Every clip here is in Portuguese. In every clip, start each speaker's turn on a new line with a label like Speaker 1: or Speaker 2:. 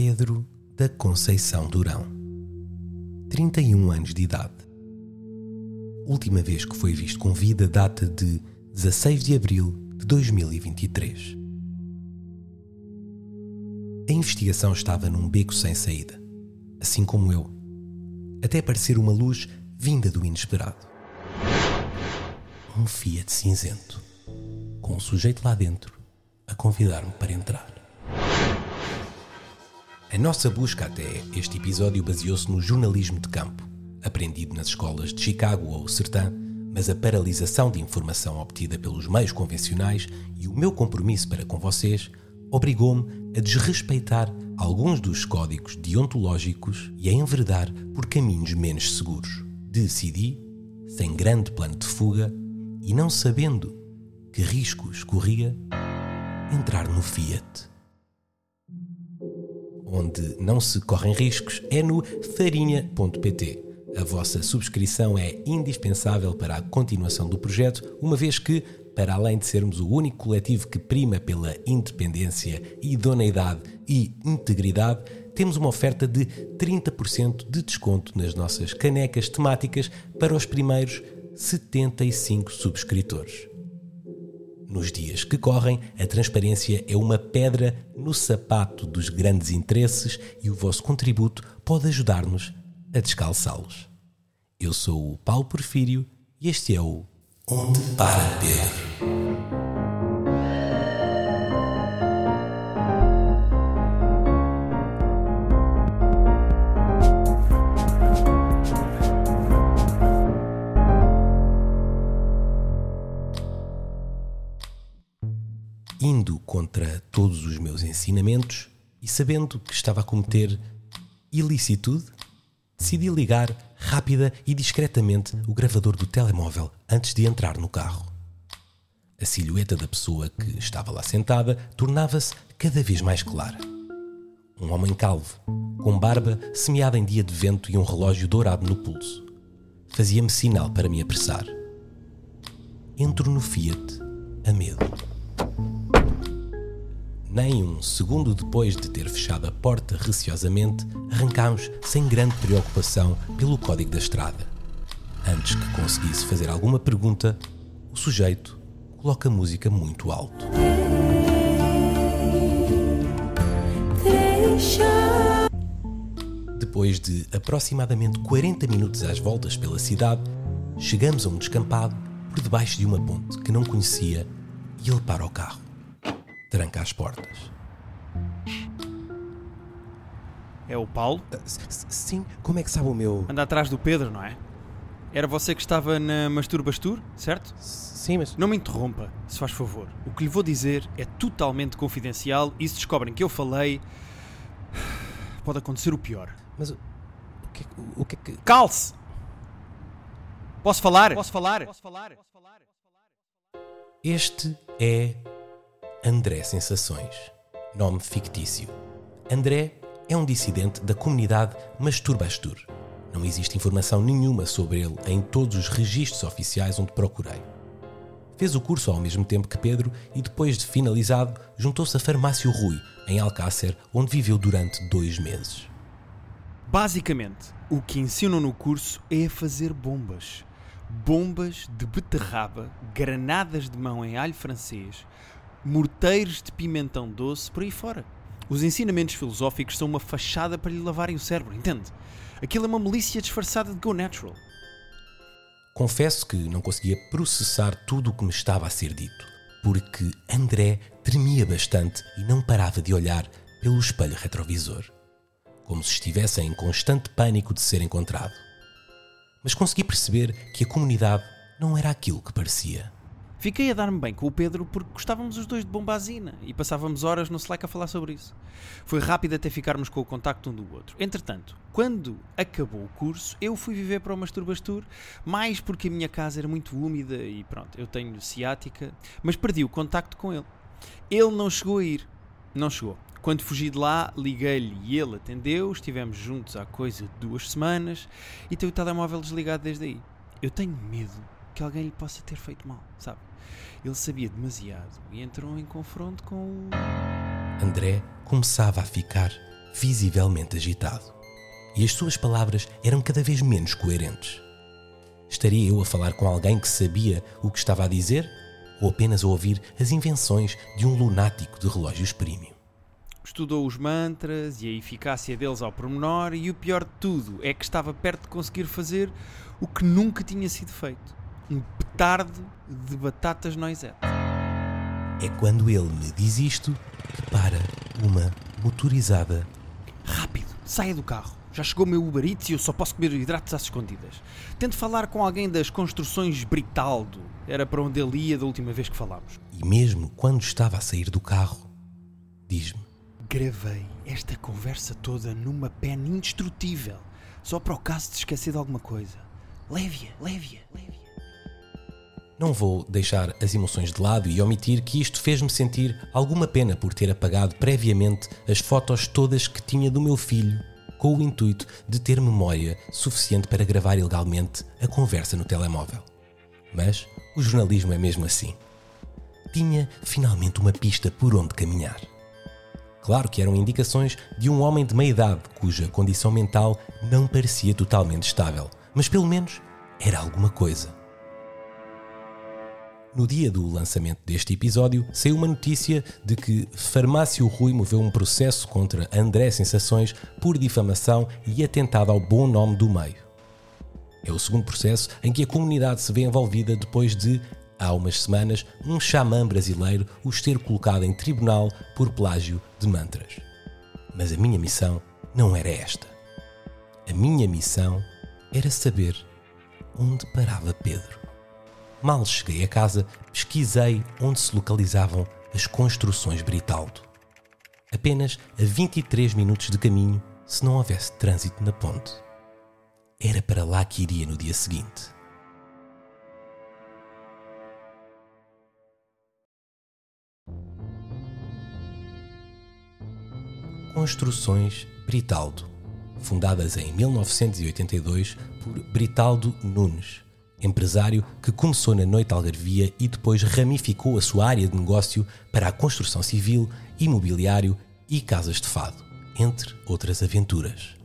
Speaker 1: Pedro da Conceição Durão, 31 anos de idade. Última vez que foi visto com vida data de 16 de abril de 2023. A investigação estava num beco sem saída, assim como eu, até aparecer uma luz vinda do inesperado. Um Fiat cinzento, com um sujeito lá dentro a convidar-me para entrar. A nossa busca até este episódio baseou-se no jornalismo de campo, aprendido nas escolas de Chicago ou Sertã, mas a paralisação de informação obtida pelos meios convencionais e o meu compromisso para com vocês obrigou-me a desrespeitar alguns dos códigos deontológicos e a enveredar por caminhos menos seguros. Decidi, sem grande plano de fuga e não sabendo que riscos corria, entrar no Fiat. Onde não se correm riscos é no farinha.pt. A vossa subscrição é indispensável para a continuação do projeto, uma vez que, para além de sermos o único coletivo que prima pela independência, idoneidade e integridade, temos uma oferta de 30% de desconto nas nossas canecas temáticas para os primeiros 75 subscritores. Nos dias que correm, a transparência é uma pedra no sapato dos grandes interesses e o vosso contributo pode ajudar-nos a descalçá-los. Eu sou o Paulo Porfírio e este é o Onde para Pedro. E sabendo que estava a cometer ilicitude, decidi ligar rápida e discretamente o gravador do telemóvel antes de entrar no carro. A silhueta da pessoa que estava lá sentada tornava-se cada vez mais clara. Um homem calvo, com barba semeada em dia de vento e um relógio dourado no pulso. Fazia-me sinal para me apressar. Entro no Fiat a medo. Nem um segundo depois de ter fechado a porta receosamente, arrancámos sem grande preocupação pelo código da estrada. Antes que conseguisse fazer alguma pergunta, o sujeito coloca a música muito alto. Depois de aproximadamente 40 minutos às voltas pela cidade, chegamos a um descampado por debaixo de uma ponte que não conhecia e ele para o carro tranca as portas.
Speaker 2: É o Paulo?
Speaker 1: Uh, sim, como é que sabe o meu.
Speaker 2: Anda atrás do Pedro, não é? Era você que estava na Masturbastur, certo?
Speaker 1: Sim, mas.
Speaker 2: Não me interrompa, se faz favor. O que lhe vou dizer é totalmente confidencial e se descobrem que eu falei. pode acontecer o pior.
Speaker 1: Mas o que, o que é que.
Speaker 2: Calce! Posso falar? Posso falar? Posso falar?
Speaker 1: Este é André Sensações, nome fictício. André é um dissidente da comunidade Masturbastur. Não existe informação nenhuma sobre ele em todos os registros oficiais onde procurei. Fez o curso ao mesmo tempo que Pedro e, depois de finalizado, juntou-se a Farmácio Rui, em Alcácer, onde viveu durante dois meses.
Speaker 2: Basicamente, o que ensinam no curso é a fazer bombas. Bombas de beterraba, granadas de mão em alho francês, morteiros de pimentão doce, por aí fora. Os ensinamentos filosóficos são uma fachada para lhe lavarem o cérebro, entende? Aquilo é uma milícia disfarçada de Go Natural.
Speaker 1: Confesso que não conseguia processar tudo o que me estava a ser dito, porque André tremia bastante e não parava de olhar pelo espelho retrovisor, como se estivesse em constante pânico de ser encontrado. Mas consegui perceber que a comunidade não era aquilo que parecia.
Speaker 2: Fiquei a dar-me bem com o Pedro porque gostávamos os dois de bombazina e passávamos horas no Slack a falar sobre isso. Foi rápido até ficarmos com o contacto um do outro. Entretanto, quando acabou o curso, eu fui viver para o Masturbastur, mais porque a minha casa era muito úmida e pronto, eu tenho ciática, mas perdi o contacto com ele. Ele não chegou a ir. Não chegou. Quando fugi de lá, liguei-lhe e ele atendeu, estivemos juntos há coisa de duas semanas e tenho o telemóvel desligado desde aí. Eu tenho medo que alguém lhe possa ter feito mal, sabe? Ele sabia demasiado e entrou em confronto com o.
Speaker 1: André começava a ficar visivelmente agitado. E as suas palavras eram cada vez menos coerentes. Estaria eu a falar com alguém que sabia o que estava a dizer? Ou apenas a ouvir as invenções de um lunático de relógios premium?
Speaker 2: Estudou os mantras e a eficácia deles ao pormenor, e o pior de tudo é que estava perto de conseguir fazer o que nunca tinha sido feito: um petardo de batatas noisette.
Speaker 1: É quando ele me diz isto que para uma motorizada.
Speaker 2: Rápido, saia do carro. Já chegou o meu Uber Eats e eu só posso comer hidratos às escondidas. Tente falar com alguém das construções Britaldo. Era para onde ele ia da última vez que falámos.
Speaker 1: E mesmo quando estava a sair do carro, diz-me:
Speaker 2: Gravei esta conversa toda numa pen indestrutível, só para o caso de esquecer de alguma coisa. Leve-a, leve-a, leve-a.
Speaker 1: Não vou deixar as emoções de lado e omitir que isto fez-me sentir alguma pena por ter apagado previamente as fotos todas que tinha do meu filho, com o intuito de ter memória suficiente para gravar ilegalmente a conversa no telemóvel. Mas o jornalismo é mesmo assim. Tinha finalmente uma pista por onde caminhar. Claro que eram indicações de um homem de meia idade cuja condição mental não parecia totalmente estável, mas pelo menos era alguma coisa. No dia do lançamento deste episódio, saiu uma notícia de que Farmácio Rui moveu um processo contra André Sensações por difamação e atentado ao bom nome do meio. É o segundo processo em que a comunidade se vê envolvida depois de, há umas semanas, um xamã brasileiro os ter colocado em tribunal por plágio de mantras. Mas a minha missão não era esta. A minha missão era saber onde parava Pedro. Mal cheguei a casa, pesquisei onde se localizavam as construções Britaldo. Apenas a 23 minutos de caminho, se não houvesse trânsito na ponte. Era para lá que iria no dia seguinte. Construções Britaldo, fundadas em 1982 por Britaldo Nunes, empresário que começou na noite algarvia e depois ramificou a sua área de negócio para a construção civil, imobiliário e casas de fado, entre outras aventuras.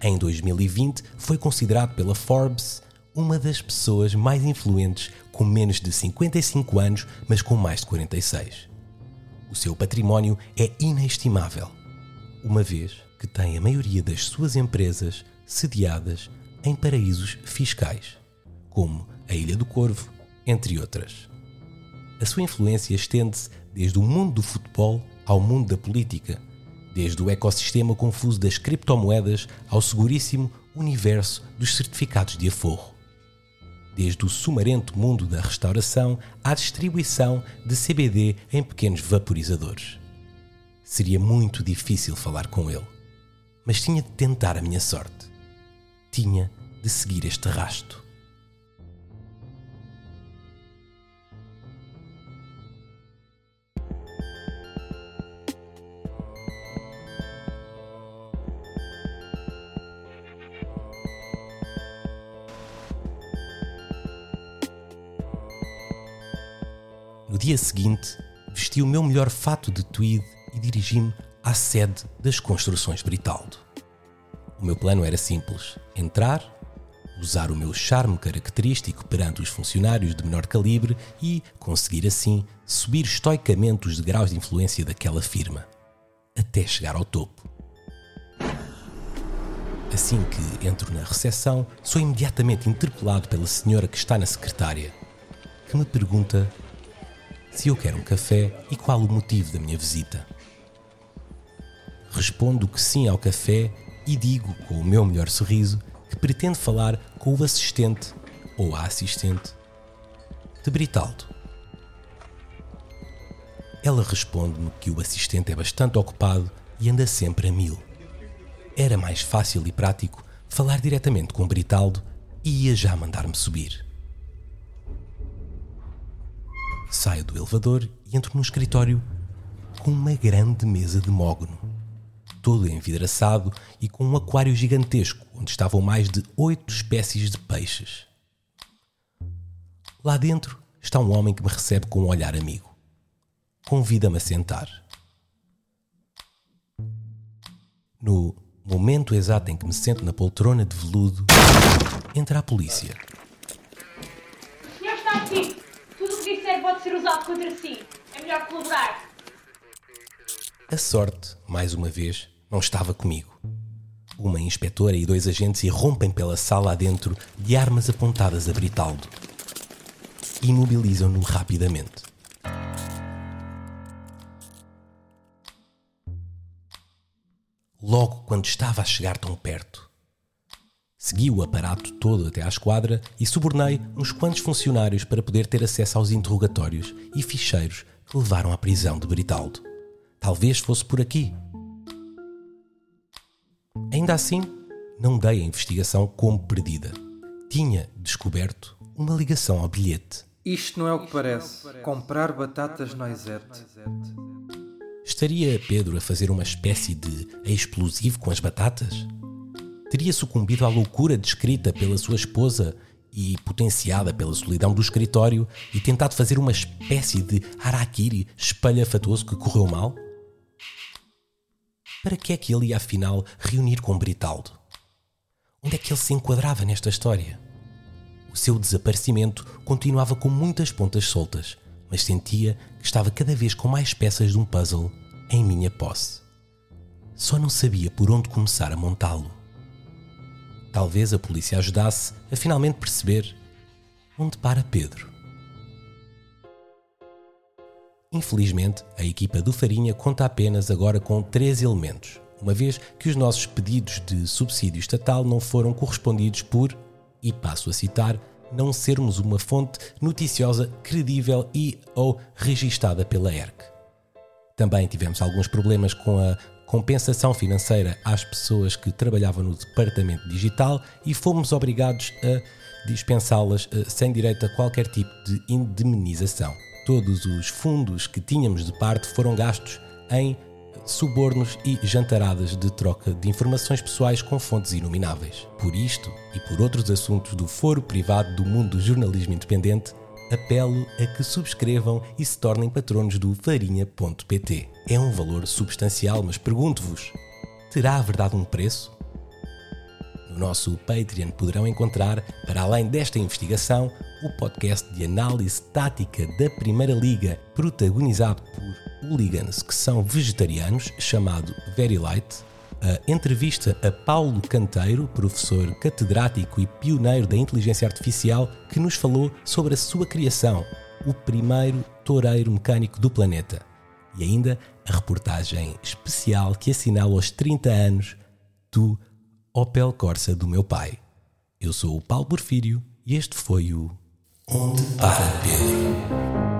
Speaker 1: Em 2020, foi considerado pela Forbes uma das pessoas mais influentes com menos de 55 anos, mas com mais de 46. O seu património é inestimável, uma vez que tem a maioria das suas empresas sediadas em paraísos fiscais, como a Ilha do Corvo, entre outras. A sua influência estende-se desde o mundo do futebol ao mundo da política, desde o ecossistema confuso das criptomoedas ao seguríssimo universo dos certificados de aforro. Desde o sumarento mundo da restauração à distribuição de CBD em pequenos vaporizadores. Seria muito difícil falar com ele, mas tinha de tentar a minha sorte. Tinha de seguir este rasto. No dia seguinte, vesti o meu melhor fato de tweed e dirigi-me à sede das construções Britaldo. O meu plano era simples: entrar, usar o meu charme característico perante os funcionários de menor calibre e conseguir assim subir estoicamente os degraus de influência daquela firma, até chegar ao topo. Assim que entro na recepção, sou imediatamente interpelado pela senhora que está na secretária, que me pergunta se eu quero um café e qual o motivo da minha visita. Respondo que sim ao café e digo, com o meu melhor sorriso, que pretendo falar com o assistente ou a assistente de Britaldo. Ela responde-me que o assistente é bastante ocupado e anda sempre a mil. Era mais fácil e prático falar diretamente com Britaldo e ia já mandar-me subir. Saio do elevador e entro num escritório com uma grande mesa de mogno, todo envidraçado e com um aquário gigantesco onde estavam mais de oito espécies de peixes. Lá dentro está um homem que me recebe com um olhar amigo. Convida-me a sentar. No momento exato em que me sento na poltrona de veludo, entra a polícia.
Speaker 3: O senhor está aqui. Tudo o que disser pode ser usado contra si. É melhor colaborar.
Speaker 1: A sorte, mais uma vez, não estava comigo. Uma inspetora e dois agentes irrompem pela sala adentro de armas apontadas a Britaldo. Imobilizam-no rapidamente. Logo quando estava a chegar tão perto, segui o aparato todo até à esquadra e subornei uns quantos funcionários para poder ter acesso aos interrogatórios e ficheiros que levaram à prisão de Britaldo. Talvez fosse por aqui. Ainda assim, não dei a investigação como perdida. Tinha descoberto uma ligação ao bilhete.
Speaker 4: Isto não é o que parece. Comprar batatas noisette.
Speaker 1: Estaria Pedro a fazer uma espécie de explosivo com as batatas? Teria sucumbido à loucura descrita pela sua esposa e potenciada pela solidão do escritório e tentado fazer uma espécie de harakiri espalhafatoso que correu mal? Para que é que ele ia afinal reunir com Britaldo? Onde é que ele se enquadrava nesta história? O seu desaparecimento continuava com muitas pontas soltas, mas sentia que estava cada vez com mais peças de um puzzle em minha posse. Só não sabia por onde começar a montá-lo. Talvez a polícia ajudasse a finalmente perceber onde para Pedro. Infelizmente, a equipa do Farinha conta apenas agora com três elementos, uma vez que os nossos pedidos de subsídio estatal não foram correspondidos por, e passo a citar, não sermos uma fonte noticiosa credível e ou registada pela ERC. Também tivemos alguns problemas com a compensação financeira às pessoas que trabalhavam no departamento digital e fomos obrigados a dispensá-las eh, sem direito a qualquer tipo de indemnização. Todos os fundos que tínhamos de parte foram gastos em subornos e jantaradas de troca de informações pessoais com fontes inomináveis. Por isto e por outros assuntos do foro privado do mundo do jornalismo independente, apelo a que subscrevam e se tornem patronos do farinha.pt. É um valor substancial, mas pergunto-vos: terá a verdade um preço? No nosso Patreon poderão encontrar, para além desta investigação, o podcast de análise tática da Primeira Liga, protagonizado por hooligans que são vegetarianos, chamado Very Light, a entrevista a Paulo Canteiro, professor catedrático e pioneiro da inteligência artificial, que nos falou sobre a sua criação, o primeiro toureiro mecânico do planeta. E ainda a reportagem especial que assinala os 30 anos do Opel Corsa do meu pai. Eu sou o Paulo Porfírio e este foi o Onde para Pedro.